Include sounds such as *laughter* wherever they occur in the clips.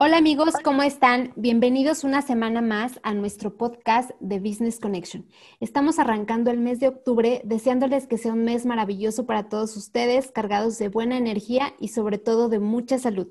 Hola amigos, ¿cómo están? Bienvenidos una semana más a nuestro podcast de Business Connection. Estamos arrancando el mes de octubre deseándoles que sea un mes maravilloso para todos ustedes, cargados de buena energía y sobre todo de mucha salud.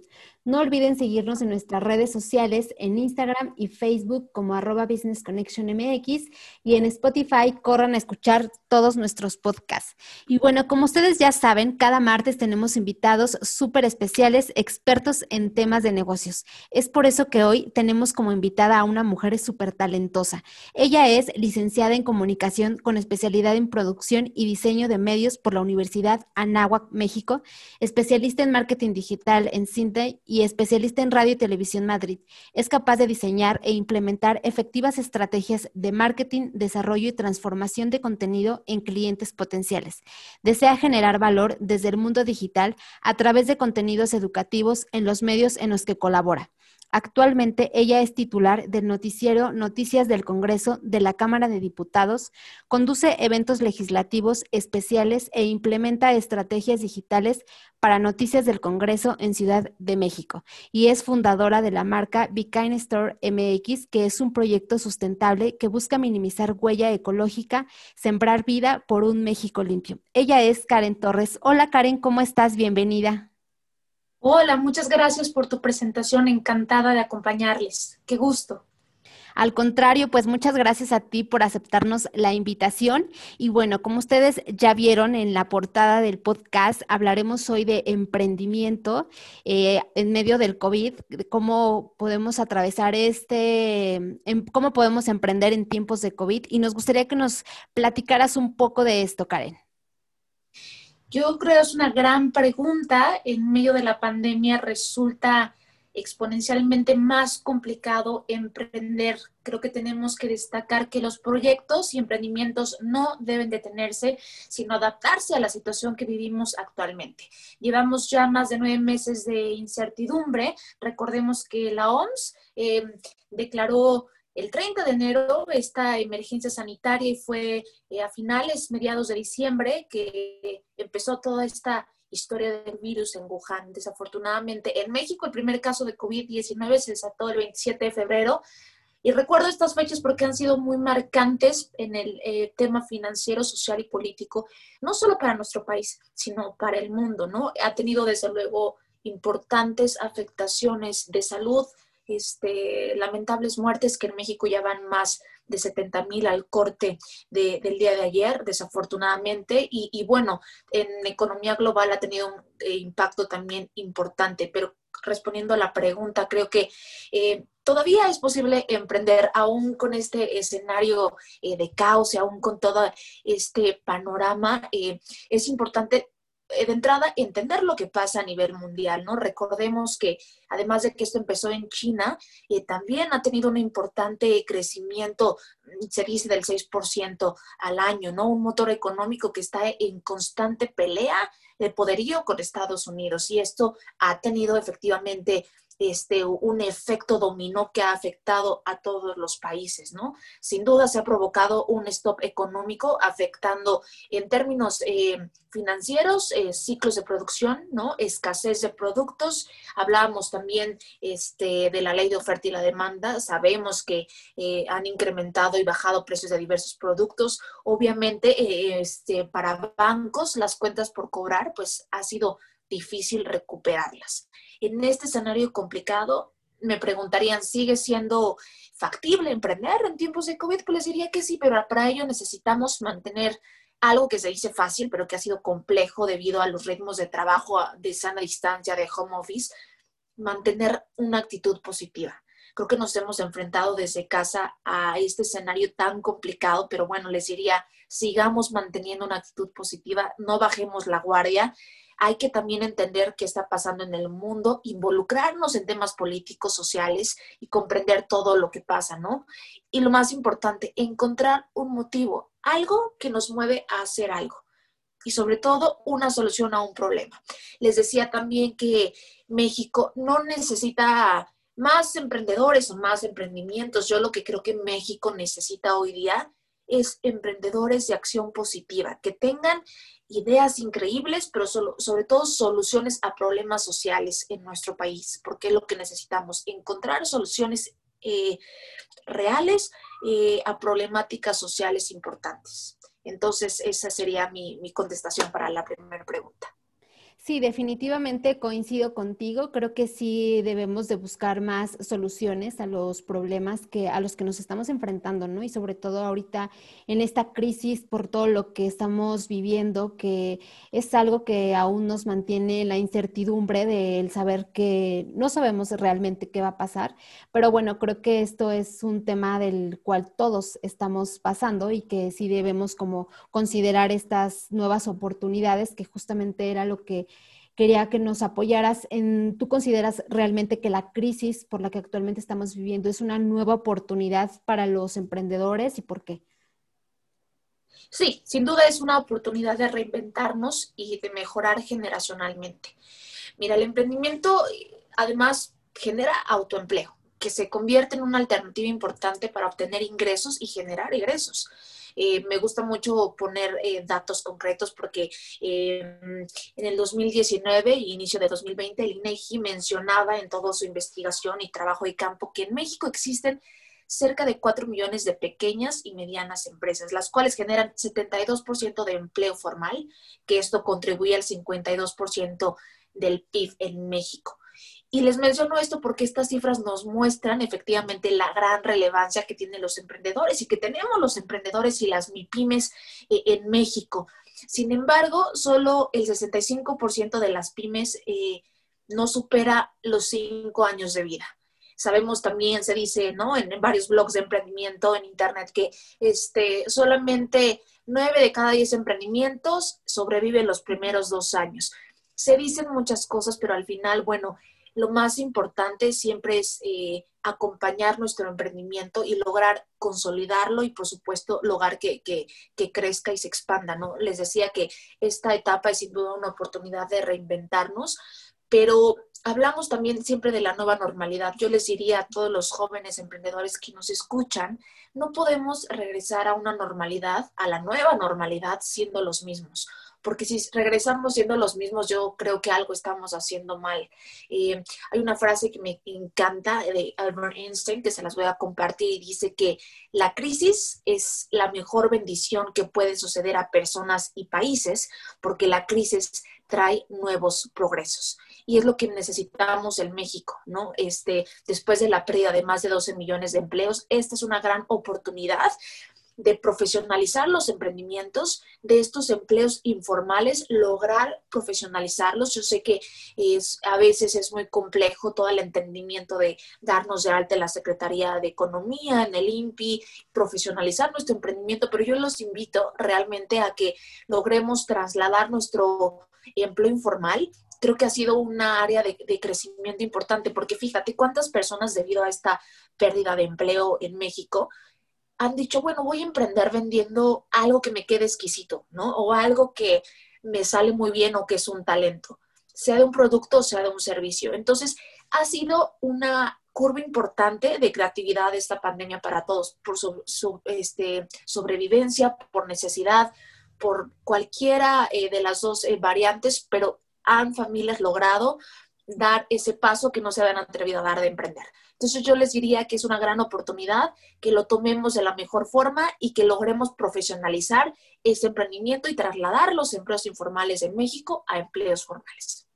No olviden seguirnos en nuestras redes sociales, en Instagram y Facebook como arroba Business Connection MX y en Spotify corran a escuchar todos nuestros podcasts. Y bueno, como ustedes ya saben, cada martes tenemos invitados súper especiales, expertos en temas de negocios. Es por eso que hoy tenemos como invitada a una mujer súper talentosa. Ella es licenciada en comunicación con especialidad en producción y diseño de medios por la Universidad Anáhuac, México, especialista en marketing digital en Cinte y especialista en radio y televisión Madrid. Es capaz de diseñar e implementar efectivas estrategias de marketing, desarrollo y transformación de contenido en clientes potenciales. Desea generar valor desde el mundo digital a través de contenidos educativos en los medios en los que colabora. Actualmente ella es titular del noticiero Noticias del Congreso de la Cámara de Diputados, conduce eventos legislativos especiales e implementa estrategias digitales para Noticias del Congreso en Ciudad de México y es fundadora de la marca Kind Store MX, que es un proyecto sustentable que busca minimizar huella ecológica, sembrar vida por un México limpio. Ella es Karen Torres. Hola Karen, ¿cómo estás? Bienvenida. Hola, muchas gracias por tu presentación. Encantada de acompañarles. Qué gusto. Al contrario, pues muchas gracias a ti por aceptarnos la invitación. Y bueno, como ustedes ya vieron en la portada del podcast, hablaremos hoy de emprendimiento eh, en medio del COVID, cómo podemos atravesar este, em, cómo podemos emprender en tiempos de COVID. Y nos gustaría que nos platicaras un poco de esto, Karen. Yo creo que es una gran pregunta. En medio de la pandemia resulta exponencialmente más complicado emprender. Creo que tenemos que destacar que los proyectos y emprendimientos no deben detenerse, sino adaptarse a la situación que vivimos actualmente. Llevamos ya más de nueve meses de incertidumbre. Recordemos que la OMS eh, declaró el 30 de enero esta emergencia sanitaria y fue eh, a finales, mediados de diciembre, que empezó toda esta historia del virus en Wuhan. Desafortunadamente, en México el primer caso de COVID-19 se desató el 27 de febrero. Y recuerdo estas fechas porque han sido muy marcantes en el eh, tema financiero, social y político, no solo para nuestro país, sino para el mundo, ¿no? Ha tenido desde luego importantes afectaciones de salud, este, lamentables muertes que en México ya van más de 70 mil al corte del día de ayer, desafortunadamente. Y, bueno, en economía global ha tenido un eh, impacto también importante, pero respondiendo a la pregunta, creo que eh, todavía es posible emprender aún con este escenario eh, de caos y aún con todo este panorama. es importante eh, de entrada, entender lo que pasa a nivel mundial, ¿no? Recordemos que además de que esto empezó en China, eh, también ha tenido un importante crecimiento, mm, se dice del 6% al año, ¿no? Un motor económico que está en constante pelea de poderío con Estados Unidos y esto ha tenido efectivamente este, un efecto dominó que ha afectado a todos los países, ¿no? Sin duda se ha provocado un stop económico afectando en términos eh, financieros, eh, ciclos de producción, ¿no? Escasez de productos. Hablábamos también este, de la ley de oferta y la demanda. Sabemos que eh, han incrementado y bajado precios de diversos productos. Obviamente, este, para bancos, las cuentas por cobrar, pues ha sido difícil recuperarlas. En este escenario complicado, me preguntarían, ¿sigue siendo factible emprender en tiempos de COVID? Pues les diría que sí, pero para ello necesitamos mantener algo que se dice fácil, pero que ha sido complejo debido a los ritmos de trabajo de sana distancia, de home office, mantener una actitud positiva. Creo que nos hemos enfrentado desde casa a este escenario tan complicado, pero bueno, les diría, sigamos manteniendo una actitud positiva, no bajemos la guardia hay que también entender qué está pasando en el mundo, involucrarnos en temas políticos, sociales y comprender todo lo que pasa, ¿no? Y lo más importante, encontrar un motivo, algo que nos mueve a hacer algo y sobre todo una solución a un problema. Les decía también que México no necesita más emprendedores o más emprendimientos. Yo lo que creo que México necesita hoy día es emprendedores de acción positiva, que tengan ideas increíbles, pero sobre todo soluciones a problemas sociales en nuestro país, porque es lo que necesitamos, encontrar soluciones eh, reales eh, a problemáticas sociales importantes. Entonces, esa sería mi contestación para la primera pregunta. Sí, definitivamente coincido contigo. Creo que sí debemos de buscar más soluciones a los problemas que a los que nos estamos enfrentando, ¿no? Y sobre todo ahorita en esta crisis por todo lo que estamos viviendo, que es algo que aún nos mantiene la incertidumbre del saber que no sabemos realmente qué va a pasar. Pero bueno, creo que esto es un tema del cual todos estamos pasando y que sí debemos como considerar estas nuevas oportunidades que justamente era lo que quería que nos apoyaras en, ¿tú consideras realmente que la crisis por la que actualmente estamos viviendo es una nueva oportunidad para los emprendedores y por qué? Sí, sin duda es una oportunidad de reinventarnos y de mejorar generacionalmente. Mira, el emprendimiento además genera autoempleo, que se convierte en una alternativa importante para obtener ingresos y generar ingresos. Eh, me gusta mucho poner eh, datos concretos porque eh, en el 2019 e inicio de 2020 el INEGI mencionaba en toda su investigación y trabajo de campo que en México existen cerca de 4 millones de pequeñas y medianas empresas, las cuales generan 72% de empleo formal, que esto contribuye al 52% del PIB en México. Y les menciono esto porque estas cifras nos muestran efectivamente la gran relevancia que tienen los emprendedores y que tenemos los emprendedores y las MIPIMES eh, en México. Sin embargo, solo el 65% de las pymes eh, no supera los cinco años de vida. Sabemos también, se dice, ¿no? En, varios blogs de emprendimiento en Internet que este, solamente nueve de cada diez emprendimientos sobreviven los primeros dos años. Se dicen muchas cosas, pero al final, bueno, lo más importante siempre es eh, acompañar nuestro emprendimiento y lograr consolidarlo y, por supuesto, lograr que, crezca y se expanda, ¿no? Les decía que esta etapa es sin duda una oportunidad de reinventarnos, pero hablamos también siempre de la nueva normalidad. Yo les diría a todos los jóvenes emprendedores que nos escuchan, no podemos regresar a una normalidad, a la nueva normalidad, siendo los mismos porque si regresamos siendo los mismos, yo creo que algo estamos haciendo mal. Hay una frase que me encanta de Albert Einstein, que se las voy a compartir, y dice que la crisis es la mejor bendición que puede suceder a personas y países, porque la crisis trae nuevos progresos. Y es lo que necesitamos en México, ¿no? Este, después de la pérdida de más de 12 millones de empleos, esta es una gran oportunidad de profesionalizar los emprendimientos, de estos empleos informales, lograr profesionalizarlos. Yo sé que es, a veces es muy complejo todo el entendimiento de darnos de alta en la Secretaría de Economía, en el INPI, profesionalizar nuestro emprendimiento, pero yo los invito realmente a que logremos trasladar nuestro empleo informal creo que ha sido una área de, de, crecimiento importante, porque fíjate cuántas personas debido a esta pérdida de empleo en México han dicho, bueno, voy a emprender vendiendo algo que me quede exquisito, ¿no? O algo que me sale muy bien o que es un talento, sea de un producto o sea de un servicio. Entonces, ha sido una curva importante de creatividad de esta pandemia para todos, por su, este, sobrevivencia, por necesidad, por cualquiera eh, de las dos eh, variantes, pero han familias logrado dar ese paso que no se habían atrevido a dar de emprender. Entonces yo les diría que es una gran oportunidad, que lo tomemos de la mejor forma y que logremos profesionalizar ese emprendimiento y trasladar los empleos informales en México a empleos formales.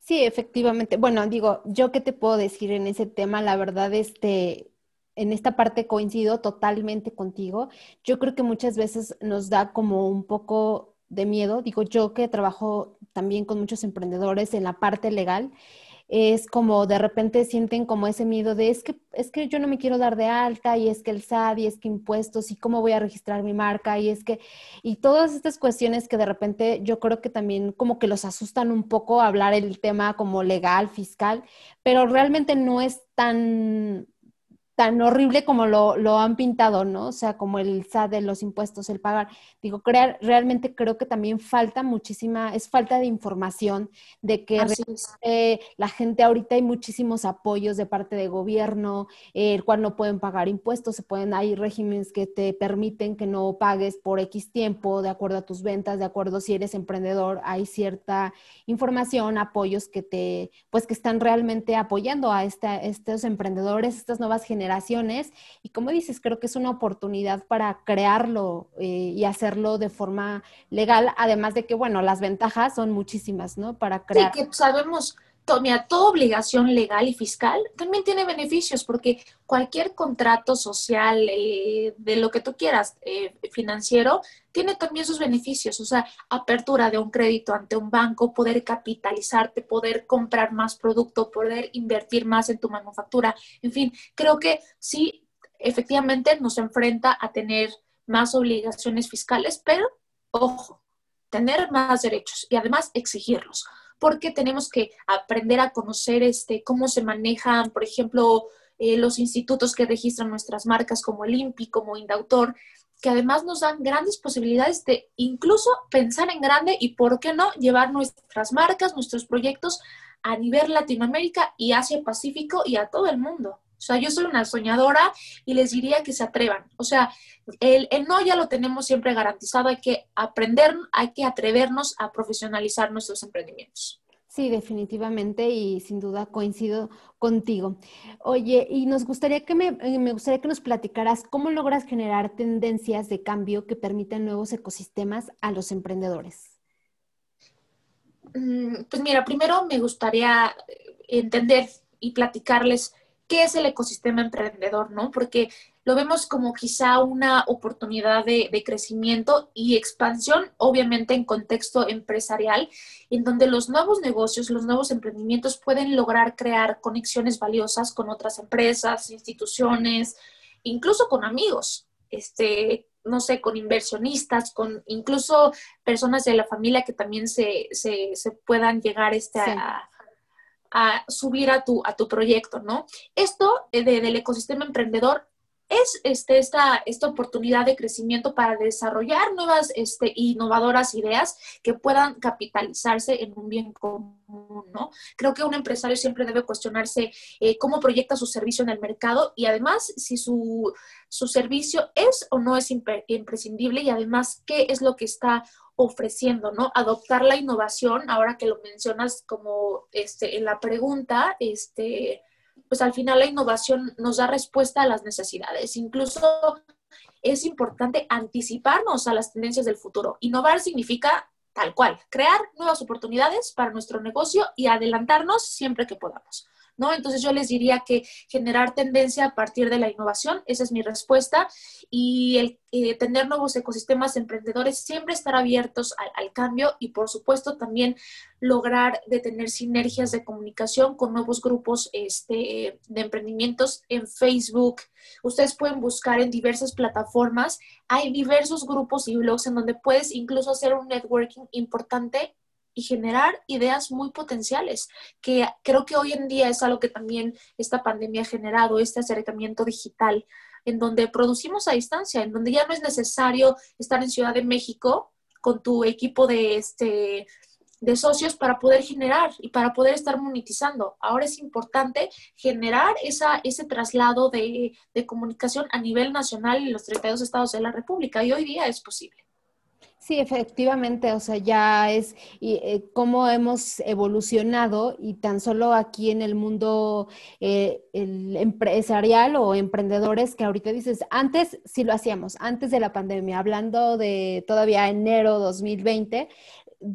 Sí, efectivamente. Bueno, digo, yo qué te puedo decir en ese tema, la verdad, este, en esta parte coincido totalmente contigo. Yo creo que muchas veces nos da como un poco de miedo, digo yo que trabajo también con muchos emprendedores en la parte legal, es como de repente sienten como ese miedo de es que es que yo no me quiero dar de alta y es que el SAT y es que impuestos y cómo voy a registrar mi marca y es que y todas estas cuestiones que de repente yo creo que también como que los asustan un poco hablar el tema como legal, fiscal, pero realmente no es tan tan horrible como lo, lo, han pintado, ¿no? O sea, como el SAT de los impuestos, el pagar. Digo, crear, realmente creo que también falta muchísima, es falta de información de que la gente ahorita hay muchísimos apoyos de parte de gobierno, el cual no pueden pagar impuestos, se pueden, hay regímenes que te permiten que no pagues por X tiempo, de acuerdo a tus ventas, de acuerdo si eres emprendedor, hay cierta información, apoyos que te, pues que están realmente apoyando a esta, estos emprendedores, estas nuevas generaciones y como dices, creo que es una oportunidad para crearlo eh, y hacerlo de forma legal, además de que, bueno, las ventajas son muchísimas, ¿no? Para crear. Sí, que sabemos, mira, toda obligación legal y fiscal también tiene beneficios porque cualquier contrato social eh, de lo que tú quieras eh, financiero tiene también sus beneficios, o sea, apertura de un crédito ante un banco, poder capitalizarte, poder comprar más producto, poder invertir más en tu manufactura, en fin, creo que sí, efectivamente nos enfrenta a tener más obligaciones fiscales, pero ojo, tener más derechos y además exigirlos porque tenemos que aprender a conocer este, cómo se manejan, por ejemplo, eh, los institutos que registran nuestras marcas como el INPI, como Indautor, que además nos dan grandes posibilidades de incluso pensar en grande y, ¿por qué no?, llevar nuestras marcas, nuestros proyectos a nivel Latinoamérica y Asia Pacífico y a todo el mundo. O sea, yo soy una soñadora y les diría que se atrevan. O sea, el, el, no ya lo tenemos siempre garantizado, hay que aprender, hay que atrevernos a profesionalizar nuestros emprendimientos. Sí, definitivamente y sin duda coincido contigo. Oye, y nos gustaría que me, eh, me, gustaría que nos platicaras cómo logras generar tendencias de cambio que permitan nuevos ecosistemas a los emprendedores. Mm, pues mira, primero me gustaría entender y platicarles qué es el ecosistema emprendedor, ¿no? Porque lo vemos como quizá una oportunidad de, crecimiento y expansión, obviamente en contexto empresarial, en donde los nuevos negocios, los nuevos emprendimientos pueden lograr crear conexiones valiosas con otras empresas, instituciones, incluso con amigos, este, no sé, con inversionistas, con incluso personas de la familia que también se, se, puedan llegar este, a a subir a tu, a tu proyecto, ¿no? Esto eh, del ecosistema emprendedor es este, esta, esta oportunidad de crecimiento para desarrollar nuevas este, innovadoras ideas que puedan capitalizarse en un bien común, ¿no? Creo que un empresario siempre debe cuestionarse eh, cómo proyecta su servicio en el mercado y además si su, su servicio es o no es imprescindible y además qué es lo que está ofreciendo, ¿no? Adoptar la innovación, ahora que lo mencionas como este, en la pregunta, este, pues al final la innovación nos da respuesta a las necesidades. Incluso es importante anticiparnos a las tendencias del futuro. Innovar significa tal cual, crear nuevas oportunidades para nuestro negocio y adelantarnos siempre que podamos. ¿No? Entonces yo les diría que generar tendencia a partir de la innovación, esa es mi respuesta, y el eh, tener nuevos ecosistemas emprendedores, siempre estar abiertos al, cambio y por supuesto también lograr de tener sinergias de comunicación con nuevos grupos este, de emprendimientos en Facebook. Ustedes pueden buscar en diversas plataformas. Hay diversos grupos y blogs en donde puedes incluso hacer un networking importante y generar ideas muy potenciales, que creo que hoy en día es algo que también esta pandemia ha generado, este acercamiento digital, en donde producimos a distancia, en donde ya no es necesario estar en Ciudad de México con tu equipo de, este, de socios para poder generar y para poder estar monetizando. Ahora es importante generar esa, ese traslado de, de comunicación a nivel nacional en los 32 estados de la República y hoy día es posible. Sí, efectivamente, o sea, ya es y, eh, cómo hemos evolucionado y tan solo aquí en el mundo eh, empresarial o emprendedores que ahorita dices, antes sí lo hacíamos, antes de la pandemia, hablando de todavía enero 2020,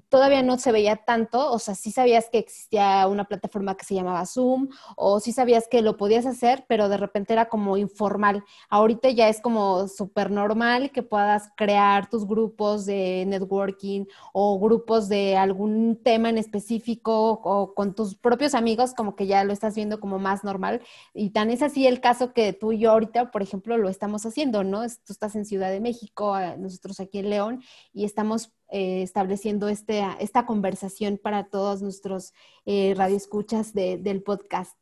todavía no se veía tanto, o sea, sí sabías que existía una plataforma que se llamaba Zoom, o sí sabías que lo podías hacer, pero de repente era como informal. Ahorita ya es como súper normal que puedas crear tus grupos de networking o grupos de algún tema en específico o con tus propios amigos, como que ya lo estás viendo como más normal. Y tan es así el caso que tú y yo ahorita, por ejemplo, lo estamos haciendo, ¿no? Tú estás en Ciudad de México, eh, nosotros aquí en León, y estamos eh, estableciendo este, esta conversación para todos nuestros eh, radioescuchas del podcast.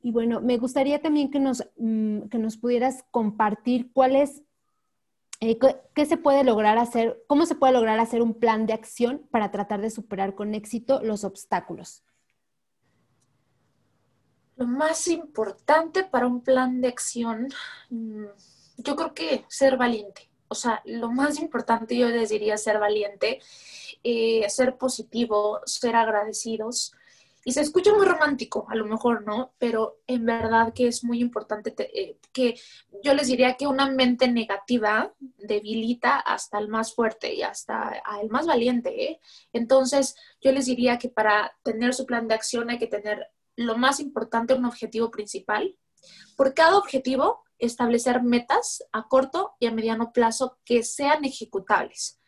Y bueno, me gustaría también que nos, mm, que nos pudieras compartir cuál es, eh, qué se puede lograr hacer, cómo se puede lograr hacer un plan de acción para tratar de superar con éxito los obstáculos. Lo más importante para un plan de acción, mm, yo creo que ser valiente. O sea, lo más importante yo les diría ser valiente, eh, ser positivo, ser agradecidos, y se escucha muy romántico, a lo mejor, ¿no? Pero en verdad que es muy importante eh, que yo les diría que una mente negativa debilita hasta el más fuerte y hasta el más valiente. ¿eh? Entonces, yo les diría que para tener su plan de acción hay que tener lo más importante, un objetivo principal. Por cada objetivo, establecer metas a corto y a mediano plazo que sean ejecutables.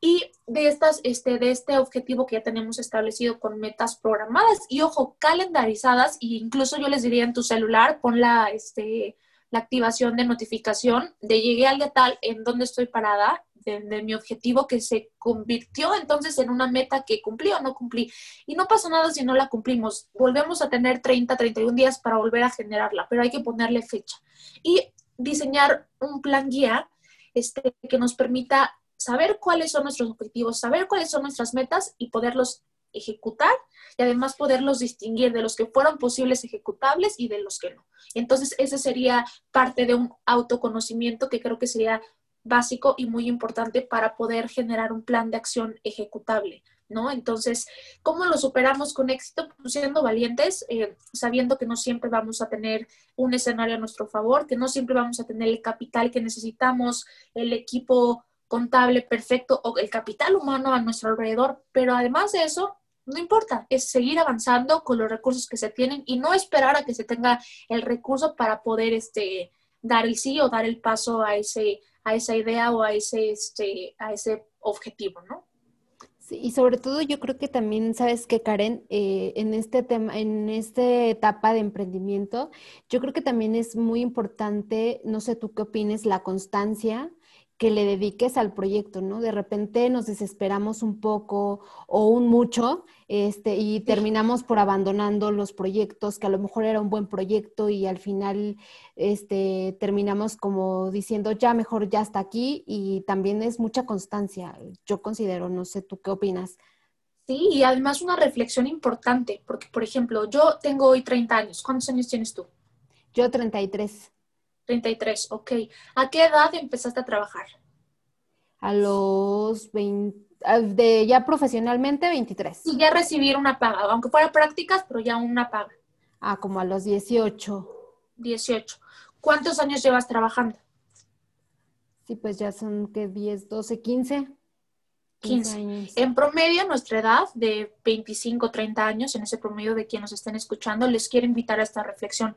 Y de, estas, este, de este objetivo que ya tenemos establecido con metas programadas y, ojo, calendarizadas, e incluso yo les diría en tu celular, pon la, este, la activación de notificación de llegué al día tal en donde estoy parada, de, mi objetivo que se convirtió entonces en una meta que cumplí o no cumplí. Y no pasa nada si no la cumplimos. Volvemos a tener 30, 31 días para volver a generarla, pero hay que ponerle fecha. Y diseñar un plan guía este, que nos permita saber cuáles son nuestros objetivos, saber cuáles son nuestras metas y poderlos ejecutar y además poderlos distinguir de los que fueron posibles ejecutables y de los que no. Entonces, ese sería parte de un autoconocimiento que creo que sería básico y muy importante para poder generar un plan de acción ejecutable, ¿no? Entonces, ¿cómo lo superamos con éxito? Pues siendo valientes, eh, sabiendo que no siempre vamos a tener un escenario a nuestro favor, que no siempre vamos a tener el capital que necesitamos, el equipo contable perfecto o el capital humano a nuestro alrededor, pero además de eso, no importa, es seguir avanzando con los recursos que se tienen y no esperar a que se tenga el recurso para poder este, dar el sí o dar el paso a, ese, a esa idea o a ese, este, a ese objetivo, ¿no? Sí, y sobre todo yo creo que también, sabes que Karen, eh, en este tema, en esta etapa de emprendimiento, yo creo que también es muy importante, no sé tú qué opines, la constancia, que le dediques al proyecto, ¿no? De repente nos desesperamos un poco o un mucho este, y terminamos por abandonando los proyectos, que a lo mejor era un buen proyecto y al final este, terminamos como diciendo, ya mejor ya está aquí y también es mucha constancia, yo considero, no sé, ¿tú qué opinas? Sí, y además una reflexión importante, porque por ejemplo, yo tengo hoy 30 años, ¿cuántos años tienes tú? Yo 33. 33, ok. ¿A qué edad empezaste a trabajar? A los 20, de ya profesionalmente 23. Y ya recibir una paga, aunque fuera prácticas, pero ya una paga. Ah, como a los 18. 18. ¿Cuántos años llevas trabajando? Sí, pues ya son que 10, 12, 15. 15. En promedio, nuestra edad de 25, 30 años, en ese promedio de quienes nos estén escuchando, les quiero invitar a esta reflexión.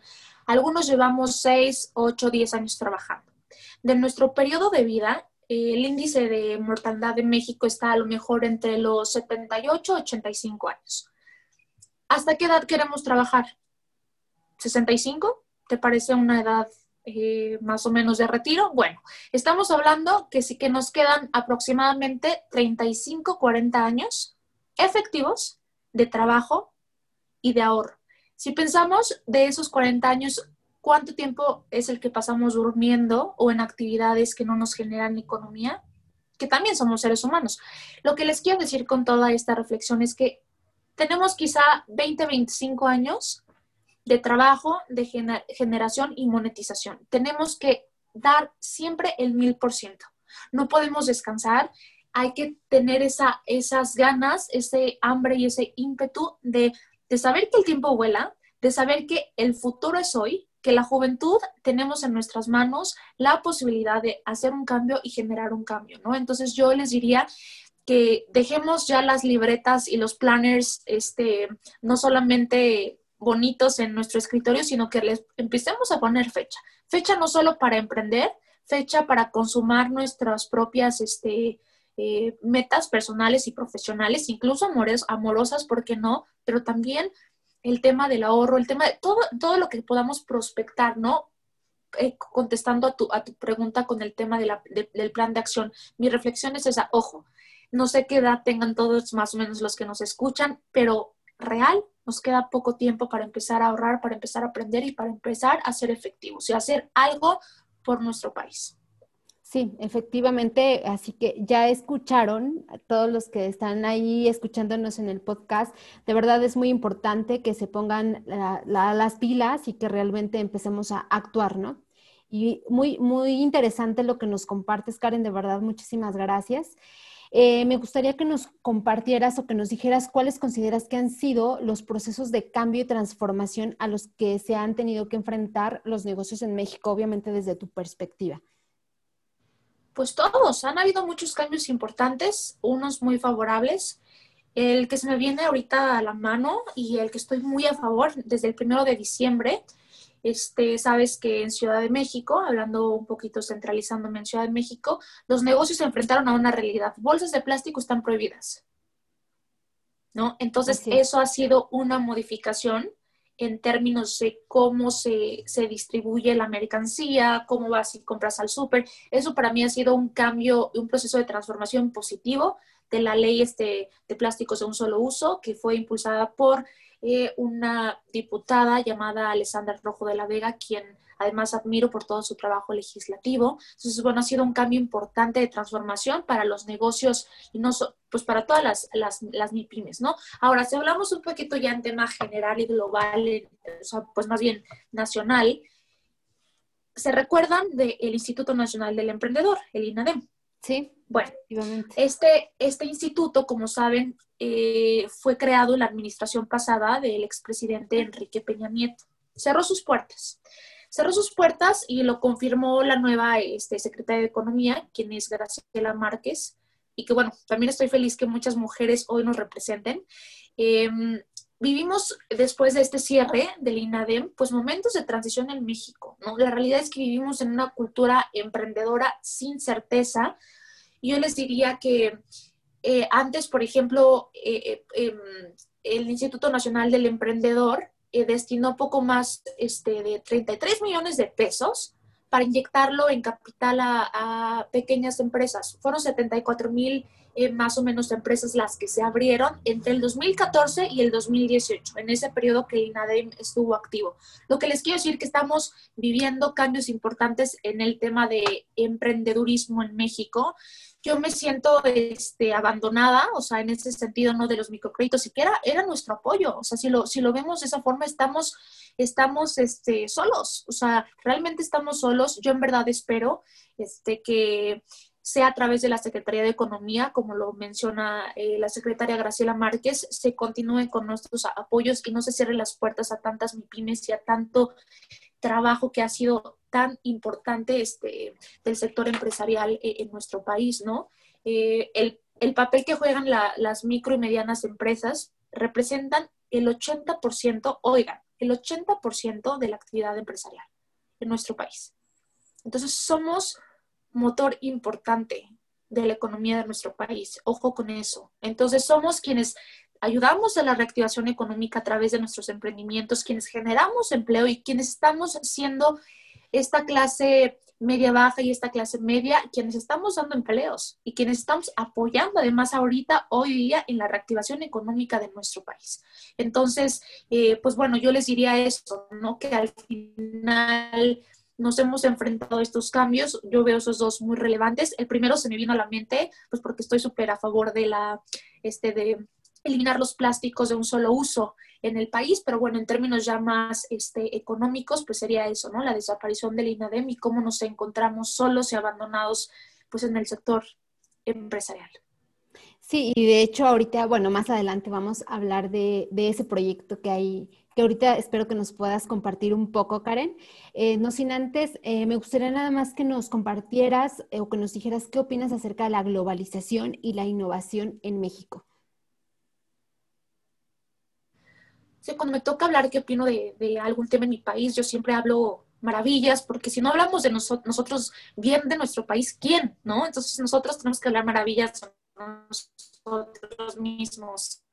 Algunos llevamos 6, 8, 10 años trabajando. De nuestro periodo de vida, el índice de mortalidad de México está a lo mejor entre los 78 y 85 años. ¿Hasta qué edad queremos trabajar? ¿65? ¿Te parece una edad eh, más o menos de retiro. Bueno, estamos hablando que sí que nos quedan aproximadamente 35, 40 años efectivos de trabajo y de ahorro. Si pensamos de esos 40 años, ¿cuánto tiempo es el que pasamos durmiendo o en actividades que no nos generan economía? Que también somos seres humanos. Lo que les quiero decir con toda esta reflexión es que tenemos quizá 20, 25 años de trabajo, de generación y monetización. Tenemos que dar siempre el mil por ciento. No podemos descansar. Hay que tener esa, esas ganas, ese hambre y ese ímpetu de, de saber que el tiempo vuela, de saber que el futuro es hoy, que la juventud tenemos en nuestras manos la posibilidad de hacer un cambio y generar un cambio, ¿no? Entonces yo les diría que dejemos ya las libretas y los planners, este, no solamente bonitos en nuestro escritorio, sino que les empecemos a poner fecha. Fecha no solo para emprender, fecha para consumar nuestras propias este, eh, metas personales y profesionales, incluso amores, amorosas, ¿por qué no? Pero también el tema del ahorro, el tema de todo, todo lo que podamos prospectar, ¿no? Eh, contestando a tu, a tu pregunta con el tema del plan de acción, mi reflexión es esa, ojo, no sé qué edad tengan todos más o menos los que nos escuchan, pero real nos queda poco tiempo para empezar a ahorrar, para empezar a aprender y para empezar a ser efectivos y hacer algo por nuestro país. Sí, efectivamente, así que ya escucharon todos los que están ahí escuchándonos en el podcast. De verdad es muy importante que se pongan las pilas y que realmente empecemos a actuar, ¿no? Y muy, muy interesante lo que nos compartes, Karen, de verdad, muchísimas gracias. Eh, me gustaría que nos compartieras o que nos dijeras cuáles consideras que han sido los procesos de cambio y transformación a los que se han tenido que enfrentar los negocios en México, obviamente desde tu perspectiva. Pues todos, han habido muchos cambios importantes, unos muy favorables. El que se me viene ahorita a la mano y el que estoy muy a favor desde el primero de diciembre, este, sabes que en Ciudad de México, hablando un poquito centralizándome en Ciudad de México, los negocios se enfrentaron a una realidad. Bolsas de plástico están prohibidas. ¿No? Entonces, eso ha sido una modificación en términos de cómo se, se, distribuye la mercancía, cómo vas y compras al súper. Eso para mí ha sido un cambio, un proceso de transformación positivo de la ley este, de plásticos de un solo uso que fue impulsada por eh, una diputada llamada Alessandra Rojo de la Vega, quien además admiro por todo su trabajo legislativo. Entonces, bueno, ha sido un cambio importante de transformación para los negocios y no pues para todas las, las, las MIPIMES, ¿no? Ahora, si hablamos un poquito ya en tema general y global, o sea, pues más bien nacional, se recuerdan del Instituto Nacional del Emprendedor, el INADEM. Sí. Bueno, este, este instituto, como saben, eh, fue creado en la administración pasada del expresidente Enrique Peña Nieto. Cerró sus puertas cerró sus puertas y lo confirmó la nueva este, secretaria de Economía, quien es Graciela Márquez, y que bueno, también estoy feliz que muchas mujeres hoy nos representen. Em, vivimos después de este cierre del INADEM, pues momentos de transición en México, ¿no? La realidad es que vivimos en una cultura emprendedora sin certeza. Yo les diría que eh, antes, por ejemplo, eh, eh, em, el Instituto Nacional del Emprendedor eh, destinó poco más este, de 33 millones de pesos para inyectarlo en capital a, pequeñas empresas. Fueron 74 mil eh, más o menos empresas las que se abrieron entre el 2014 y el 2018, en ese periodo que el INADEM estuvo activo. Lo que les quiero decir que estamos viviendo cambios importantes en el tema de emprendedurismo en México yo me siento este, abandonada, o sea, en ese sentido, no de los microcréditos, siquiera era nuestro apoyo, o sea, si lo, si lo vemos de esa forma, estamos, estamos este, solos, o sea, realmente estamos solos. Yo en verdad espero este, que sea a través de la Secretaría de Economía, como lo menciona eh, la secretaria Graciela Márquez, se continúe con nuestros apoyos y no se cierren las puertas a tantas MIPIMES y a tanto trabajo que ha sido tan importante este, del sector empresarial eh, en nuestro país, ¿no? Eh, el, papel que juegan las micro y medianas empresas representan el 80%, oigan, el 80% de la actividad empresarial en nuestro país. Entonces, somos motor importante de la economía de nuestro país. Ojo con eso. Entonces, somos quienes ayudamos a la reactivación económica a través de nuestros emprendimientos, quienes generamos empleo y quienes estamos siendo esta clase media baja y esta clase media, quienes estamos dando empleos y quienes estamos apoyando además ahorita, hoy día, en la reactivación económica de nuestro país. Entonces, eh, pues bueno, yo les diría esto, ¿no? Que al final nos hemos enfrentado a estos cambios. Yo veo esos dos muy relevantes. El primero se me vino a la mente, pues porque estoy súper a favor de la, este, de eliminar los plásticos de un solo uso en el país, pero bueno, en términos ya más este, económicos, pues sería eso, ¿no? La desaparición del INADEM y cómo nos encontramos solos y abandonados pues en el sector empresarial. Sí, y de hecho ahorita, bueno, más adelante vamos a hablar de, ese proyecto que hay, que ahorita espero que nos puedas compartir un poco, Karen. Eh, no sin antes, eh, me gustaría nada más que nos compartieras eh, o que nos dijeras qué opinas acerca de la globalización y la innovación en México. Cuando me toca hablar qué opino de, algún tema en mi país, yo siempre hablo maravillas, porque si no hablamos de nosotros bien de nuestro país, ¿quién? ¿No? Entonces nosotros tenemos que hablar maravillas nosotros mismos.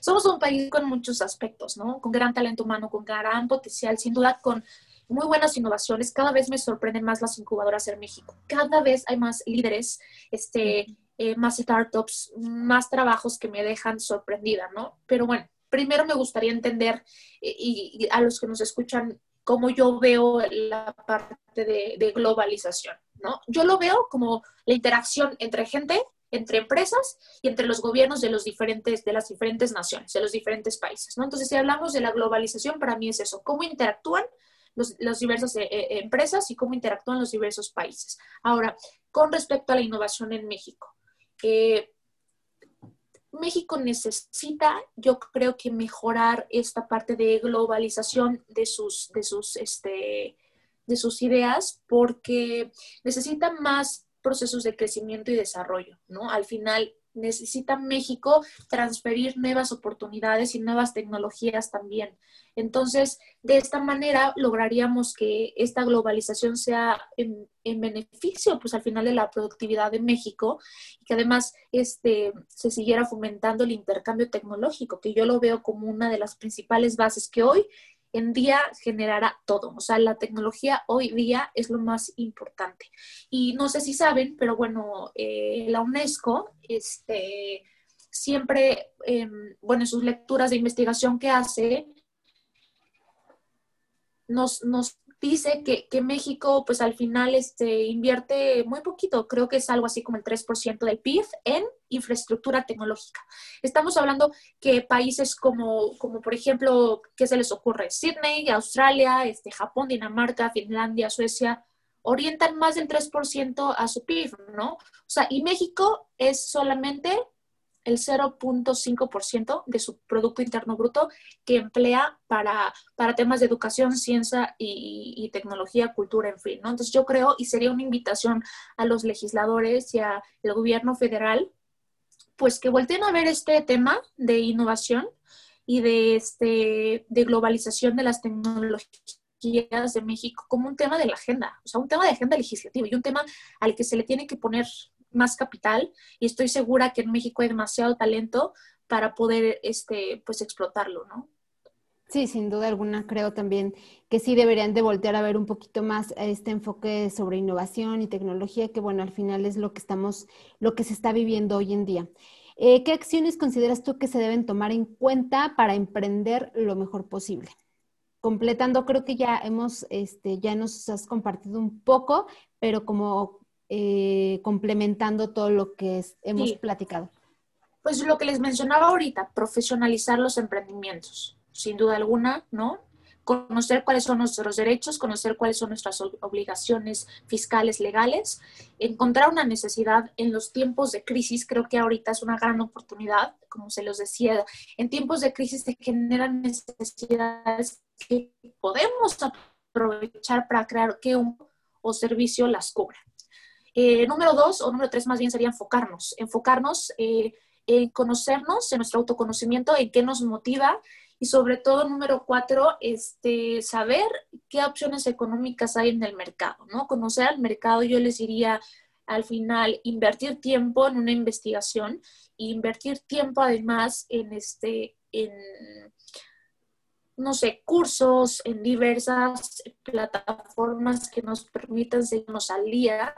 Somos un país con muchos aspectos, ¿no? Con gran talento humano, con gran potencial, sin duda con muy buenas innovaciones. Cada vez me sorprenden más las incubadoras en México. Cada vez hay más líderes, este, eh, más startups, más trabajos que me dejan sorprendida, ¿no? Pero bueno, primero me gustaría entender eh, y, a los que nos escuchan cómo yo veo la parte de, globalización, ¿no? Yo lo veo como la interacción entre gente entre empresas y entre los gobiernos de, los diferentes, de las diferentes naciones, de los diferentes países. ¿no? Entonces, si hablamos de la globalización, para mí es eso, cómo interactúan las diversas eh, eh, empresas y cómo interactúan los diversos países. Ahora, con respecto a la innovación en México, eh, México necesita, yo creo que mejorar esta parte de globalización de sus, de sus, este, de sus ideas porque necesita más procesos de crecimiento y desarrollo, ¿no? Al final necesita México transferir nuevas oportunidades y nuevas tecnologías también. Entonces, de esta manera lograríamos que esta globalización sea en, beneficio, pues al final de la productividad de México y que además este, se siguiera fomentando el intercambio tecnológico, que yo lo veo como una de las principales bases que hoy en día generará todo. O sea, la tecnología hoy día es lo más importante. Y no sé si saben, pero bueno, eh, la UNESCO este, siempre, em, bueno, en sus lecturas de investigación que hace, nos, nos dice que, México, pues al final este, invierte muy poquito, creo que es algo así como el 3% del PIB en infraestructura tecnológica. Estamos hablando que países como, como por ejemplo, ¿qué se les ocurre? Sydney, Australia, este, Japón, Dinamarca, Finlandia, Suecia, orientan más del 3% a su PIB, ¿no? O sea, y México es solamente el 0.5% de su Producto Interno Bruto que emplea para, para temas de educación, ciencia y, tecnología, cultura, en fin, ¿no? Entonces yo creo, y sería una invitación a los legisladores y al gobierno federal, pues que volteen a ver este tema de innovación y de, este, de globalización de las tecnologías de México como un tema de la agenda, o sea, un tema de agenda legislativa y un tema al que se le tiene que poner más capital y estoy segura que en México hay demasiado talento para poder este, pues explotarlo, ¿no? Sí, sin duda alguna, creo también que sí deberían de voltear a ver un poquito más este enfoque sobre innovación y tecnología, que bueno, al final es lo que estamos, lo que se está viviendo hoy en día. Eh, ¿Qué acciones consideras tú que se deben tomar en cuenta para emprender lo mejor posible? Completando, creo que ya hemos, este, ya nos has compartido un poco, pero como eh, complementando todo lo que hemos platicado? Pues lo que les mencionaba ahorita, profesionalizar los emprendimientos, sin duda alguna, ¿no? Conocer cuáles son nuestros derechos, conocer cuáles son nuestras obligaciones fiscales, legales, encontrar una necesidad en los tiempos de crisis, creo que ahorita es una gran oportunidad, como se los decía, en tiempos de crisis se generan necesidades que podemos aprovechar para crear que un o servicio las cubra. Eh, número dos, o número tres más bien, sería enfocarnos. Enfocarnos eh, en conocernos, en nuestro autoconocimiento, en qué nos motiva y sobre todo, número cuatro, este, saber qué opciones económicas hay en el mercado, ¿no? Conocer al mercado, yo les diría al final, invertir tiempo en una investigación e invertir tiempo además en este, en, no sé, cursos, en diversas plataformas que nos permitan seguirnos al día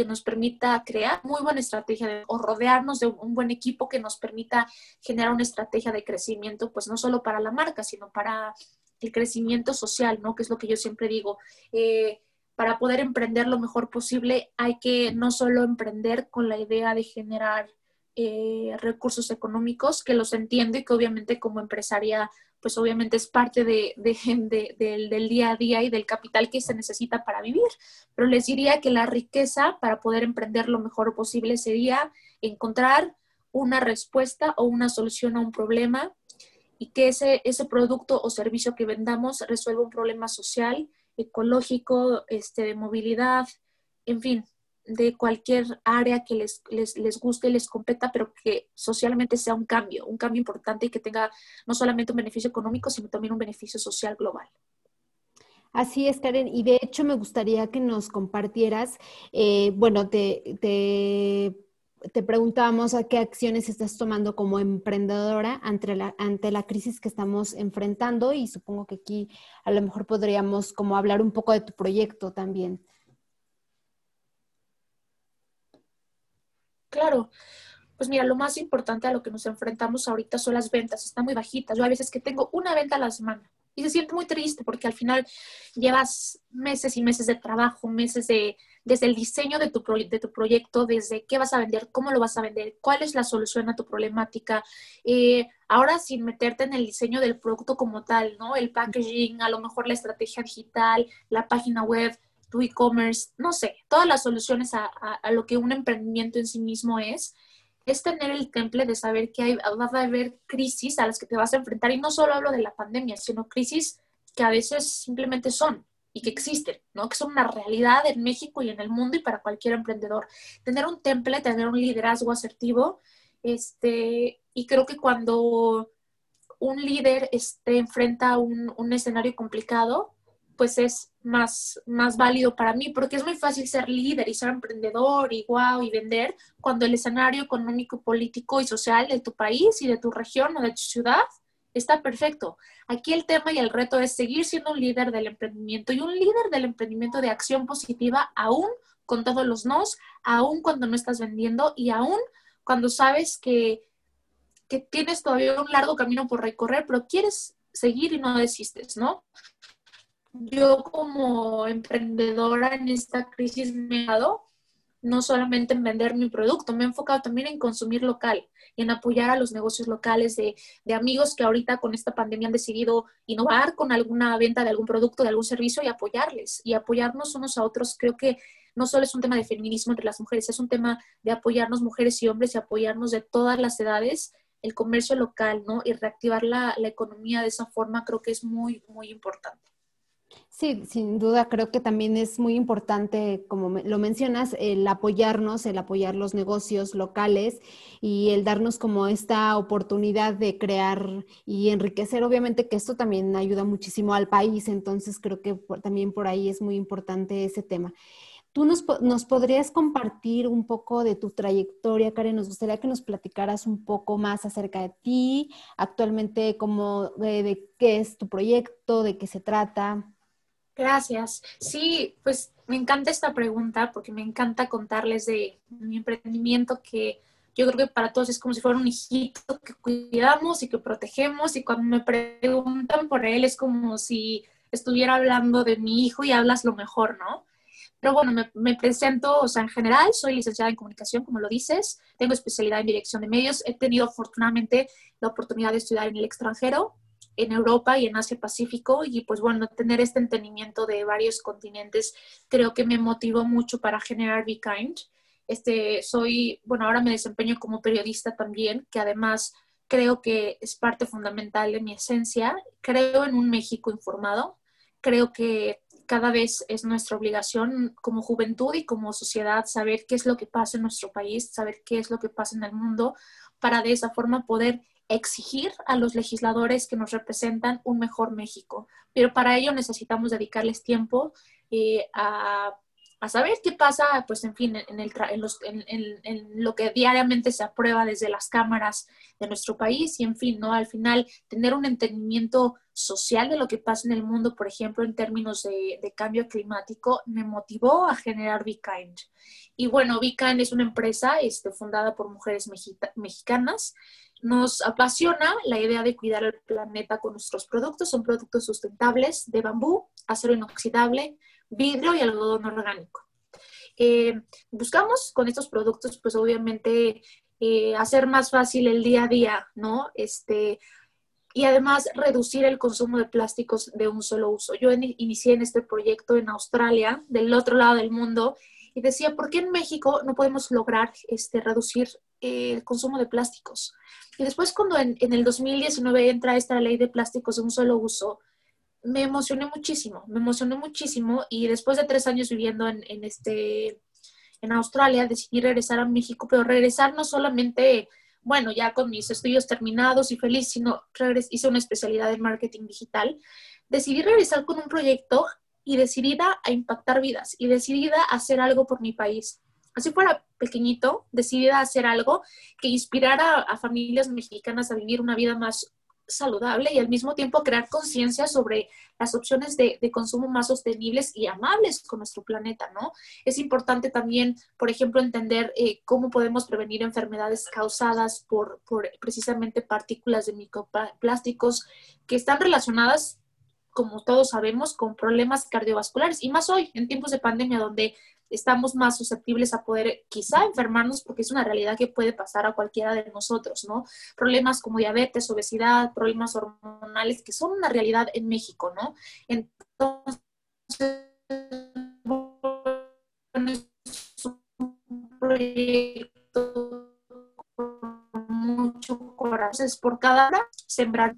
que nos permita crear muy buena estrategia o rodearnos de un buen equipo que nos permita generar una estrategia de crecimiento, pues no solo para la marca, sino para el crecimiento social, ¿no? Que es lo que yo siempre digo. Eh, para poder emprender lo mejor posible hay que no solo emprender con la idea de generar eh, recursos económicos, que los entiendo y que obviamente como empresaria pues obviamente es parte de, del, día a día y del capital que se necesita para vivir. Pero les diría que la riqueza para poder emprender lo mejor posible sería encontrar una respuesta o una solución a un problema y que ese, ese producto o servicio que vendamos resuelva un problema social, ecológico, este, de movilidad, en fin, de cualquier área que les, les, les, guste y les competa, pero que socialmente sea un cambio, un cambio importante y que tenga no solamente un beneficio económico, sino también un beneficio social global. Así es, Karen. Y de hecho me gustaría que nos compartieras, eh, bueno, te, te, te, preguntábamos a qué acciones estás tomando como emprendedora ante la, ante la crisis que estamos enfrentando y supongo que aquí a lo mejor podríamos como hablar un poco de tu proyecto también. Claro. Pues mira, lo más importante a lo que nos enfrentamos ahorita son las ventas, están muy bajitas. Yo a veces que tengo una venta a la semana y se siente muy triste porque al final llevas meses y meses de trabajo, meses de, desde el diseño de tu, de tu proyecto, desde qué vas a vender, cómo lo vas a vender, cuál es la solución a tu problemática. Eh, ahora sin meterte en el diseño del producto como tal, ¿no? El packaging, a lo mejor la estrategia digital, la página web, tu e-commerce, no sé, todas las soluciones a, a, lo que un emprendimiento en sí mismo es es tener el temple de saber que hay, va a haber crisis a las que te vas a enfrentar. Y no solo hablo de la pandemia, sino crisis que a veces simplemente son y que existen, ¿no? Que son una realidad en México y en el mundo y para cualquier emprendedor. Tener un temple, tener un liderazgo asertivo, este, y creo que cuando un líder este, enfrenta un, un escenario complicado, pues es más, más válido para mí, porque es muy fácil ser líder y ser emprendedor y wow y vender cuando el escenario económico, político y social de tu país y de tu región o de tu ciudad está perfecto. Aquí el tema y el reto es seguir siendo un líder del emprendimiento y un líder del emprendimiento de acción positiva aún con todos los nos, aún cuando no estás vendiendo y aún cuando sabes que, que tienes todavía un largo camino por recorrer, pero quieres seguir y no desistes, ¿no? Yo como emprendedora en esta crisis me he dado no solamente en vender mi producto, me he enfocado también en consumir local y en apoyar a los negocios locales de, de, amigos que ahorita con esta pandemia han decidido innovar con alguna venta de algún producto, de algún servicio y apoyarles y apoyarnos unos a otros. Creo que no solo es un tema de feminismo entre las mujeres, es un tema de apoyarnos mujeres y hombres y apoyarnos de todas las edades, el comercio local, ¿no? Y reactivar la, la economía de esa forma creo que es muy, muy importante. Sí, sin duda creo que también es muy importante, como lo mencionas, el apoyarnos, el apoyar los negocios locales y el darnos como esta oportunidad de crear y enriquecer. Obviamente que esto también ayuda muchísimo al país, entonces creo que también por ahí es muy importante ese tema. ¿Tú nos, nos, podrías compartir un poco de tu trayectoria, Karen? Nos gustaría que nos platicaras un poco más acerca de ti, actualmente, cómo, de qué es tu proyecto, de qué se trata. Gracias. Sí, pues me encanta esta pregunta porque me encanta contarles de mi emprendimiento que yo creo que para todos es como si fuera un hijito que cuidamos y que protegemos y cuando me preguntan por él es como si estuviera hablando de mi hijo y hablas lo mejor, ¿no? Pero bueno, me, me, presento, o sea, en general, soy licenciada en comunicación, como lo dices, tengo especialidad en dirección de medios, he tenido afortunadamente la oportunidad de estudiar en el extranjero, en Europa y en Asia Pacífico y pues bueno, tener este entendimiento de varios continentes creo que me motivó mucho para generar Be Kind. Este, soy, bueno, ahora me desempeño como periodista también, que además creo que es parte fundamental de mi esencia. Creo en un México informado. Creo que cada vez es nuestra obligación como juventud y como sociedad saber qué es lo que pasa en nuestro país, saber qué es lo que pasa en el mundo, para de esa forma poder exigir a los legisladores que nos representan un mejor México. Pero para ello necesitamos dedicarles tiempo eh, a, saber qué pasa, pues en fin, en, lo que diariamente se aprueba desde las cámaras de nuestro país y en fin, ¿no? Al final, tener un entendimiento social de lo que pasa en el mundo, por ejemplo, en términos de, cambio climático, me motivó a generar Be Kind. Y bueno, Be Kind es una empresa este, fundada por mujeres mexicanas nos apasiona la idea de cuidar el planeta con nuestros productos. Son productos sustentables de bambú, acero inoxidable, vidrio y algodón orgánico. Eh, buscamos con estos productos, pues obviamente, eh, hacer más fácil el día a día, ¿no? Este, y además reducir el consumo de plásticos de un solo uso. Yo inicié en este proyecto en Australia, del otro lado del mundo, y decía, ¿por qué en México no podemos lograr este, reducir eh, el consumo de plásticos? Y después cuando en, el 2019 entra esta ley de plásticos de un solo uso, me emocioné muchísimo, me emocioné muchísimo y después de tres años viviendo en, en, este, en Australia decidí regresar a México, pero regresar no solamente, bueno, ya con mis estudios terminados y feliz, sino hice una especialidad en marketing digital. Decidí regresar con un proyecto y decidida a impactar vidas y decidida a hacer algo por mi país. Así fuera pequeñito, decidida a hacer algo que inspirara a familias mexicanas a vivir una vida más saludable y al mismo tiempo crear conciencia sobre las opciones de, consumo más sostenibles y amables con nuestro planeta, ¿no? Es importante también, por ejemplo, entender eh, cómo podemos prevenir enfermedades causadas por, por precisamente partículas de microplásticos que están relacionadas como todos sabemos, con problemas cardiovasculares y más hoy, en tiempos de pandemia, donde estamos más susceptibles a poder quizá enfermarnos porque es una realidad que puede pasar a cualquiera de nosotros, ¿no? Problemas como diabetes, obesidad, problemas hormonales que son una realidad en México, ¿no? Entonces, proyecto con mucho corazón. Por cada hora, sembrar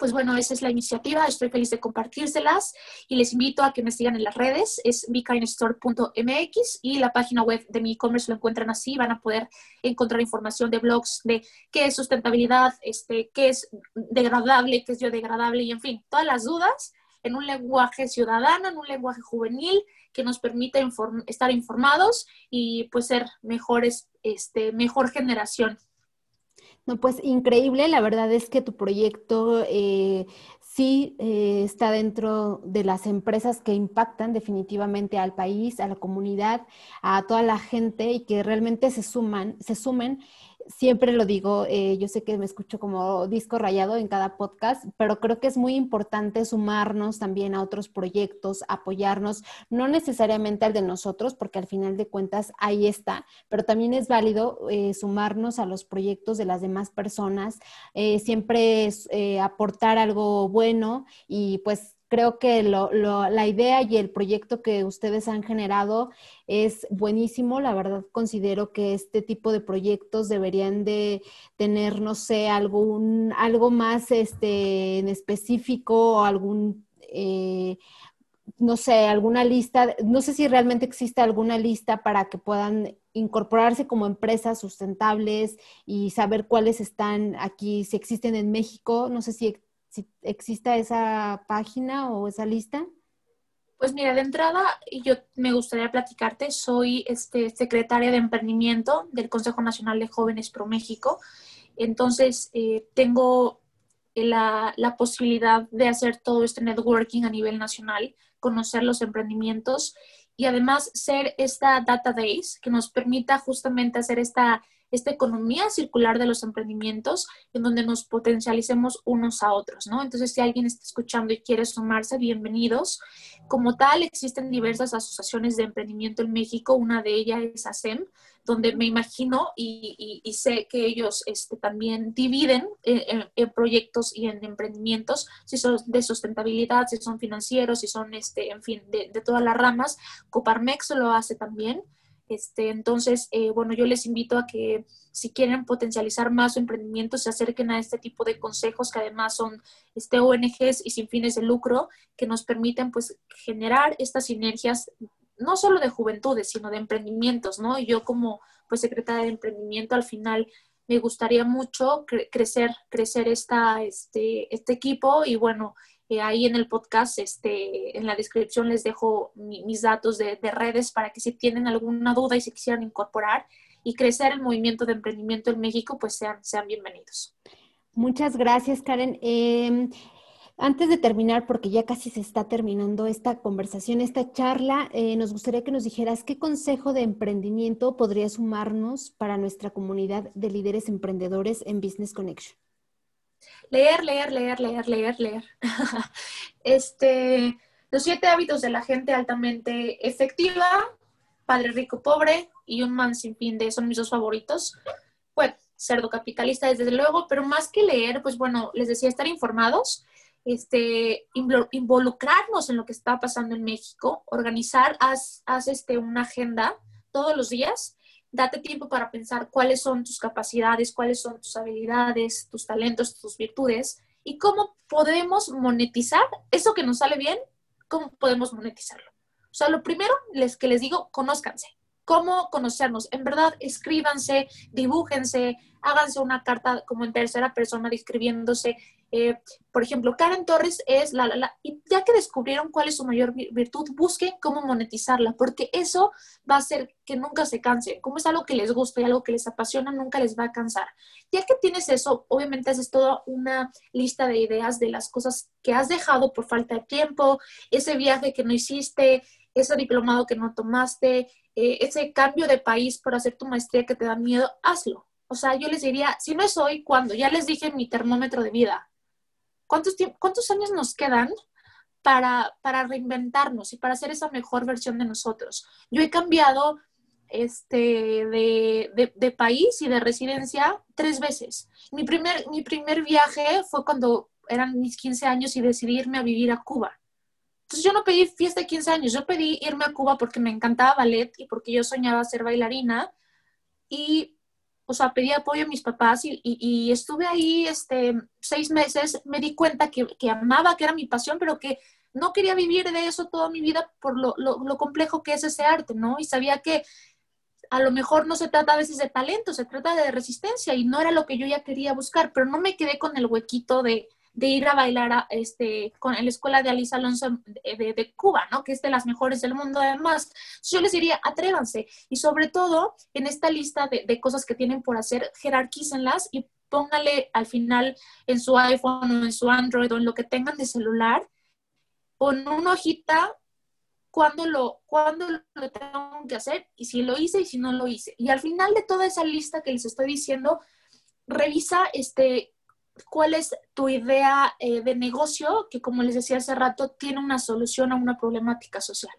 pues bueno, esa es la iniciativa. Estoy feliz de compartírselas y les invito a que me sigan en las redes. Es bikindstore.mx y la página web de mi e-commerce lo encuentran así. Van a poder encontrar información de blogs de qué es sustentabilidad, este, qué es degradable, qué es biodegradable y en fin, todas las dudas en un lenguaje ciudadano, en un lenguaje juvenil que nos permita estar informados y pues ser mejores, este, mejor generación no, pues increíble, la verdad es que tu proyecto eh, sí eh, está dentro de las empresas que impactan definitivamente al país, a la comunidad, a toda la gente y que realmente se suman, se sumen siempre lo digo, eh, yo sé que me escucho como disco rayado en cada podcast, pero creo que es muy importante sumarnos también a otros proyectos, apoyarnos, no necesariamente al de nosotros, porque al final de cuentas ahí está, pero también es válido eh, sumarnos a los proyectos de las demás personas, eh, siempre es, aportar algo bueno y pues creo que la idea y el proyecto que ustedes han generado es buenísimo. La verdad considero que este tipo de proyectos deberían de tener, no sé, algún, algo más este, en específico o algún... Eh, no sé, alguna lista, no sé si realmente existe alguna lista para que puedan incorporarse como empresas sustentables y saber cuáles están aquí, si existen en México, no sé si si exista esa página o esa lista? Pues mira, de entrada yo me gustaría platicarte, soy este, secretaria de emprendimiento del Consejo Nacional de Jóvenes Pro México, entonces eh, tengo la, la, posibilidad de hacer todo este networking a nivel nacional, conocer los emprendimientos y además ser esta database que nos permita justamente hacer esta esta economía circular de los emprendimientos en donde nos potencialicemos unos a otros, ¿no? Entonces, si alguien está escuchando y quiere sumarse, bienvenidos. Como tal, existen diversas asociaciones de emprendimiento en México, una de ellas es ASEM, donde me imagino y, sé que ellos este, también dividen en, proyectos y en emprendimientos, si son de sustentabilidad, si son financieros, si son, este, en fin, de, de todas las ramas. Coparmex lo hace también. Este, entonces, eh, bueno, yo les invito a que si quieren potencializar más su emprendimiento, se acerquen a este tipo de consejos que además son este, ONGs y sin fines de lucro que nos permiten pues generar estas sinergias no solo de juventudes, sino de emprendimientos, ¿no? yo como pues secretaria de emprendimiento al final me gustaría mucho crecer, crecer esta, este, este equipo y bueno, ahí en el podcast, este, en la descripción les dejo mis datos de, redes para que si tienen alguna duda y se quisieran incorporar y crecer el movimiento de emprendimiento en México, pues sean, sean bienvenidos. Muchas gracias, Karen. Em, antes de terminar, porque ya casi se está terminando esta conversación, esta charla, eh, nos gustaría que nos dijeras qué consejo de emprendimiento podría sumarnos para nuestra comunidad de líderes emprendedores en Business Connection leer, leer, leer, leer, leer, leer. *laughs* este, los siete hábitos de la gente altamente efectiva, Padre Rico Pobre y Un Man Sin Fin de son mis dos favoritos. Bueno, Cerdo Capitalista desde luego, pero más que leer, pues bueno, les decía estar informados, este, involucrarnos en lo que está pasando en México, organizar, haz, haz este, una agenda todos los días date tiempo para pensar cuáles son tus capacidades, cuáles son tus habilidades, tus talentos, tus virtudes y cómo podemos monetizar eso que nos sale bien, cómo podemos monetizarlo. O sea, lo primero les, que les digo, conózcanse. ¿Cómo conocernos? En verdad, escríbanse, dibújense, háganse una carta como en tercera persona describiéndose Eh, por ejemplo, Karen Torres es la, la, la, y ya que descubrieron cuál es su mayor virtud, busquen cómo monetizarla, porque eso va a hacer que nunca se cansen. Como es algo que les gusta y algo que les apasiona, nunca les va a cansar. Ya que tienes eso, obviamente haces toda una lista de ideas de las cosas que has dejado por falta de tiempo, ese viaje que no hiciste, ese diplomado que no tomaste, eh, ese cambio de país por hacer tu maestría que te da miedo, hazlo. O sea, yo les diría, si no es hoy, ¿cuándo? Ya les dije mi termómetro de vida. ¿Cuántos, cuántos años nos quedan para, para reinventarnos y para hacer esa mejor versión de nosotros? Yo he cambiado este, de, de, de, país y de residencia tres veces. Mi primer, mi primer viaje fue cuando eran mis 15 años y decidí irme a vivir a Cuba. Entonces yo no pedí fiesta de 15 años, yo pedí irme a Cuba porque me encantaba ballet y porque yo soñaba ser bailarina. Y o sea, pedí apoyo a mis papás y, estuve ahí este, seis meses, me di cuenta que, amaba, que era mi pasión, pero que no quería vivir de eso toda mi vida por lo, lo, complejo que es ese arte, ¿no? Y sabía que a lo mejor no se trata a veces de talento, se trata de resistencia y no era lo que yo ya quería buscar, pero no me quedé con el huequito de, de ir a bailar este, con, en la escuela de Alice Alonso de, de, de, Cuba, ¿no? Que es de las mejores del mundo además. Yo les diría, atrévanse y sobre todo en esta lista de, de cosas que tienen por hacer, jerarquícenlas y póngale al final en su iPhone o en su Android o en lo que tengan de celular, con una hojita cuándo lo, cuándo lo tengo que hacer y si lo hice y si no lo hice. Y al final de toda esa lista que les estoy diciendo, revisa este, cuál es tu idea eh, de negocio que, como les decía hace rato, tiene una solución a una problemática social.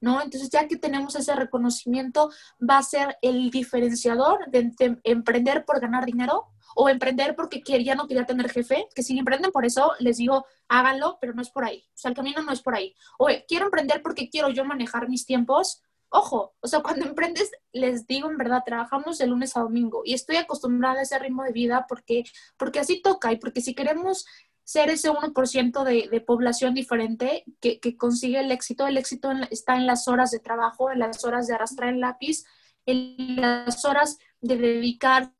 ¿No? Entonces, ya que tenemos ese reconocimiento, va a ser el diferenciador de, de emprender por ganar dinero o emprender porque ya no quería tener jefe, que si emprenden por eso, les digo, háganlo, pero no es por ahí. O sea, el camino no es por ahí. O quiero emprender porque quiero yo manejar mis tiempos, ojo, o sea, cuando *laughs* emprendes, les digo en verdad, trabajamos de lunes a domingo y estoy acostumbrada a ese ritmo de vida porque, porque así toca y porque si queremos ser ese 1% de, de población diferente que, consigue el éxito, el éxito está en las horas de trabajo, en las horas de arrastrar el lápiz, en las horas de dedicar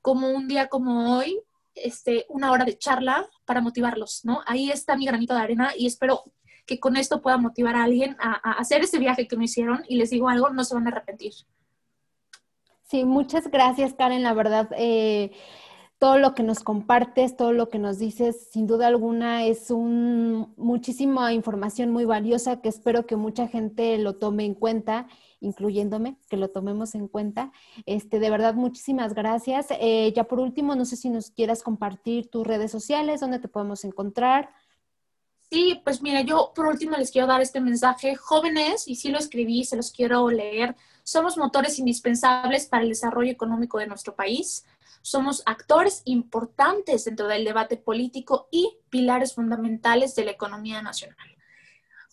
como un día como hoy, este, una hora de charla para motivarlos, ¿no? Ahí está mi granito de arena y espero que con esto pueda motivar a alguien a, hacer ese viaje que no hicieron y les digo algo, no se van a arrepentir. Sí, muchas gracias, Karen. La verdad, eh, todo lo que nos compartes, todo lo que nos dices, sin duda alguna es un, muchísima información muy valiosa que espero que mucha gente lo tome en cuenta, incluyéndome, que lo tomemos en cuenta. Este, de verdad, muchísimas gracias. Eh, ya por último, no sé si nos quieras compartir tus redes sociales, dónde te podemos encontrar. Sí, pues mira, yo por último les quiero dar este mensaje. Jóvenes, y sí lo escribí, se los quiero leer, somos motores indispensables para el desarrollo económico de nuestro país. Somos actores importantes dentro del debate político y pilares fundamentales de la economía nacional.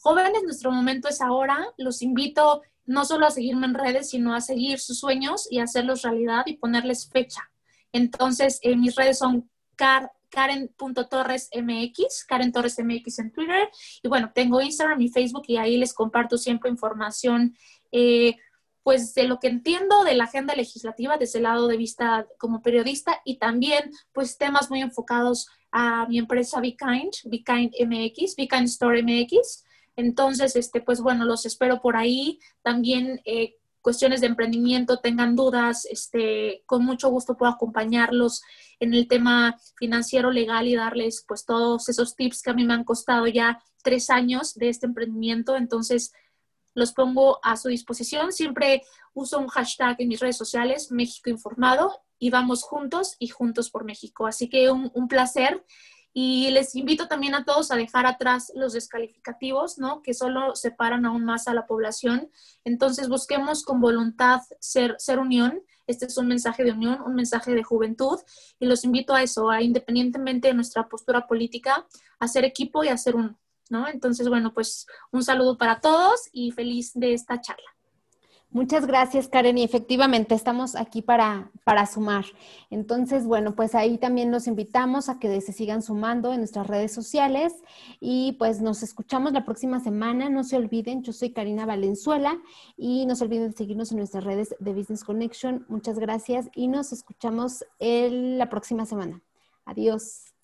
Jóvenes, nuestro momento es ahora. Los invito no solo a seguirme en redes, sino a seguir sus sueños y hacerlos realidad y ponerles fecha. Entonces, eh, mis redes son car karen.torresmx, Karen Torres MX en Twitter. Y bueno, tengo Instagram y Facebook y ahí les comparto siempre información, eh, pues de lo que entiendo de la agenda legislativa desde el lado de vista como periodista y también pues temas muy enfocados a mi empresa BeKind, BeKind MX, BeKind Store MX. Entonces, este, pues bueno, los espero por ahí. También eh, cuestiones de emprendimiento, tengan dudas, este, con mucho gusto puedo acompañarlos en el tema financiero, legal y darles pues todos esos tips que a mí me han costado ya tres años de este emprendimiento. Entonces, los pongo a su disposición. Siempre uso un hashtag en mis redes sociales, México Informado, y vamos juntos y juntos por México. Así que un, un placer. Y les invito también a todos a dejar atrás los descalificativos, ¿no? Que solo separan aún más a la población. Entonces busquemos con voluntad ser, ser unión. Este es un mensaje de unión, un mensaje de juventud. Y los invito a eso, a independientemente de nuestra postura política, a ser equipo y a ser uno, ¿no? Entonces, bueno, pues un saludo para todos y feliz de esta charla. Muchas gracias, Karen. Y efectivamente estamos aquí para, para sumar. Entonces, bueno, pues ahí también los invitamos a que se sigan sumando en nuestras redes sociales y pues nos escuchamos la próxima semana. No se olviden, yo soy Karina Valenzuela y no se olviden de seguirnos en nuestras redes de Business Connection. Muchas gracias y nos escuchamos la próxima semana. Adiós.